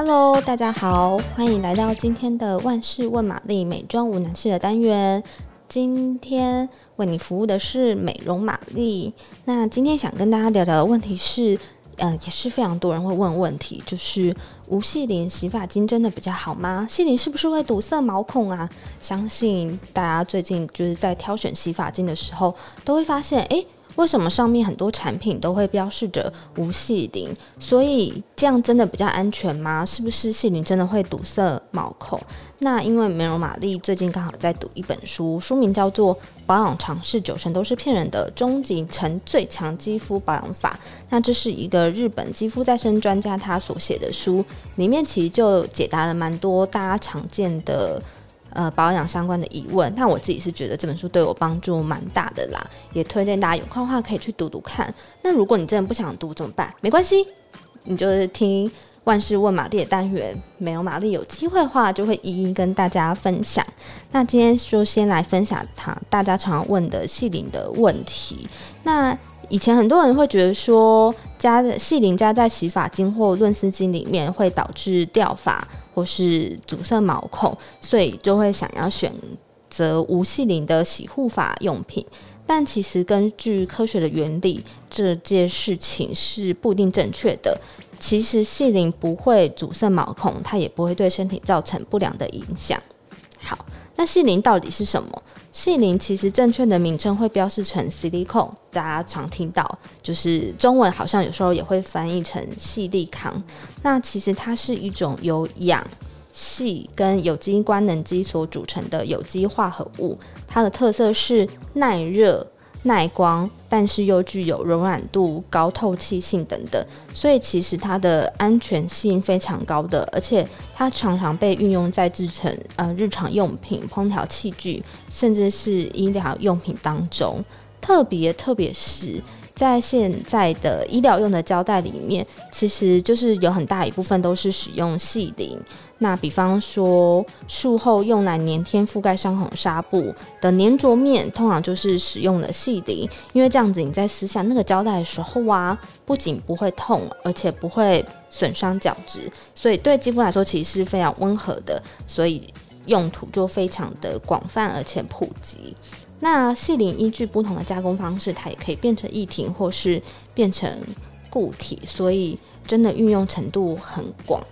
Hello，大家好，欢迎来到今天的万事问玛丽美妆无难事的单元。今天为你服务的是美容玛丽。那今天想跟大家聊聊的问题是，呃，也是非常多人会问问题，就是无细鳞洗发精真的比较好吗？细鳞是不是会堵塞毛孔啊？相信大家最近就是在挑选洗发精的时候，都会发现，诶。为什么上面很多产品都会标示着无细鳞？所以这样真的比较安全吗？是不是细鳞真的会堵塞毛孔？那因为美容玛丽最近刚好在读一本书，书名叫做《保养常识九成都是骗人的：终极成最强肌肤保养法》。那这是一个日本肌肤再生专家他所写的书，里面其实就解答了蛮多大家常见的。呃，保养相关的疑问，那我自己是觉得这本书对我帮助蛮大的啦，也推荐大家有空的话可以去读读看。那如果你真的不想读怎么办？没关系，你就是听万事问玛丽的单元，没有玛丽有机会的话就会一一跟大家分享。那今天就先来分享它大家常问的细鳞的问题。那以前很多人会觉得说，加细鳞加在洗发精或润丝精里面会导致掉发。或是阻塞毛孔，所以就会想要选择无细鳞的洗护法用品。但其实根据科学的原理，这件事情是不一定正确的。其实细鳞不会阻塞毛孔，它也不会对身体造成不良的影响。好，那细鳞到底是什么？细鳞其实正确的名称会标示成 silicon，大家常听到，就是中文好像有时候也会翻译成细粒康。那其实它是一种由氧、细跟有机官能基所组成的有机化合物，它的特色是耐热。耐光，但是又具有柔软度、高透气性等等，所以其实它的安全性非常高的，而且它常常被运用在制成呃日常用品、烹调器具，甚至是医疗用品当中。特别特别是在现在的医疗用的胶带里面，其实就是有很大一部分都是使用细鳞。那比方说，术后用来粘贴覆盖伤口纱布的粘着面，通常就是使用了细鳞，因为这样子你在撕下那个胶带的时候啊，不仅不会痛，而且不会损伤角质，所以对肌肤来说其实是非常温和的，所以用途就非常的广泛而且普及。那细鳞依据不同的加工方式，它也可以变成液体或是变成固体，所以真的运用程度很广。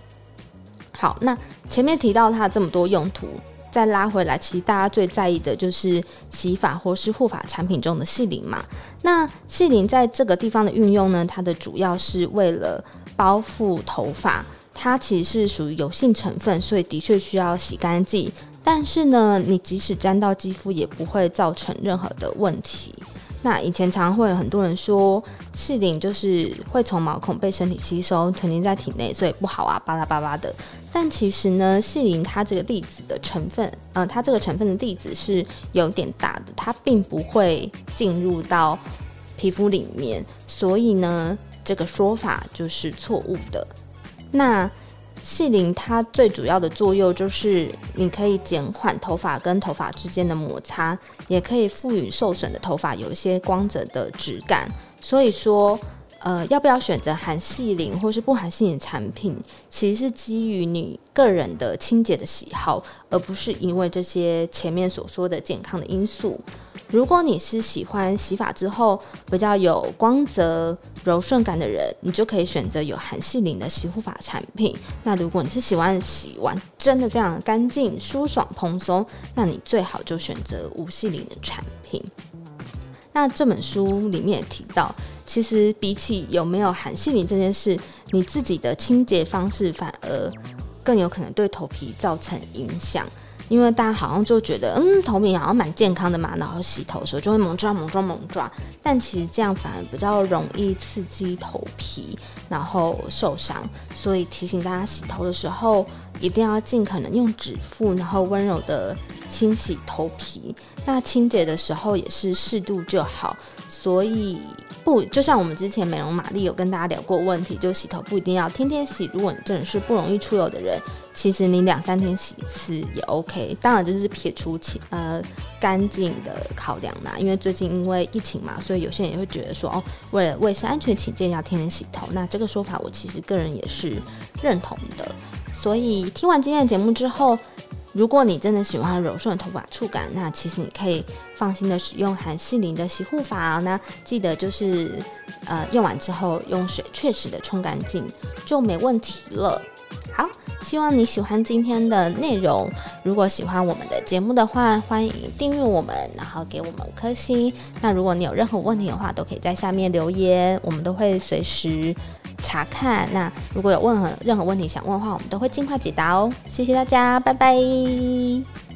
好，那前面提到它这么多用途，再拉回来，其实大家最在意的就是洗发或是护发产品中的细鳞嘛。那细鳞在这个地方的运用呢，它的主要是为了包覆头发，它其实是属于油性成分，所以的确需要洗干净。但是呢，你即使沾到肌肤，也不会造成任何的问题。那以前常会有很多人说，细鳞就是会从毛孔被身体吸收，囤积在体内，所以不好啊，巴拉巴拉的。但其实呢，细鳞它这个粒子的成分，呃，它这个成分的粒子是有点大的，它并不会进入到皮肤里面，所以呢，这个说法就是错误的。那细鳞它最主要的作用就是，你可以减缓头发跟头发之间的摩擦，也可以赋予受损的头发有一些光泽的质感。所以说，呃，要不要选择含细鳞或是不含细鳞产品，其实是基于你个人的清洁的喜好，而不是因为这些前面所说的健康的因素。如果你是喜欢洗发之后比较有光泽、柔顺感的人，你就可以选择有含细鳞的洗护发产品。那如果你是喜欢洗完真的非常干净、舒爽、蓬松，那你最好就选择无细鳞的产品。那这本书里面也提到，其实比起有没有含细鳞这件事，你自己的清洁方式反而更有可能对头皮造成影响。因为大家好像就觉得，嗯，头皮好像蛮健康的嘛，然后洗头的时候就会猛抓、猛抓、猛抓，但其实这样反而比较容易刺激头皮，然后受伤。所以提醒大家，洗头的时候一定要尽可能用指腹，然后温柔的清洗头皮。那清洁的时候也是适度就好，所以。不，就像我们之前美容玛丽有跟大家聊过问题，就洗头不一定要天天洗。如果你真的是不容易出油的人，其实你两三天洗一次也 OK。当然就是撇除清呃干净的考量啦，因为最近因为疫情嘛，所以有些人也会觉得说哦，为了卫生安全起见要天天洗头。那这个说法我其实个人也是认同的。所以听完今天的节目之后。如果你真的喜欢柔顺的头发触感，那其实你可以放心的使用含细磷的洗护发。那记得就是，呃，用完之后用水确实的冲干净就没问题了。好，希望你喜欢今天的内容。如果喜欢我们的节目的话，欢迎订阅我们，然后给我们五颗星。那如果你有任何问题的话，都可以在下面留言，我们都会随时。查看。那如果有任何任何问题想问的话，我们都会尽快解答哦。谢谢大家，拜拜。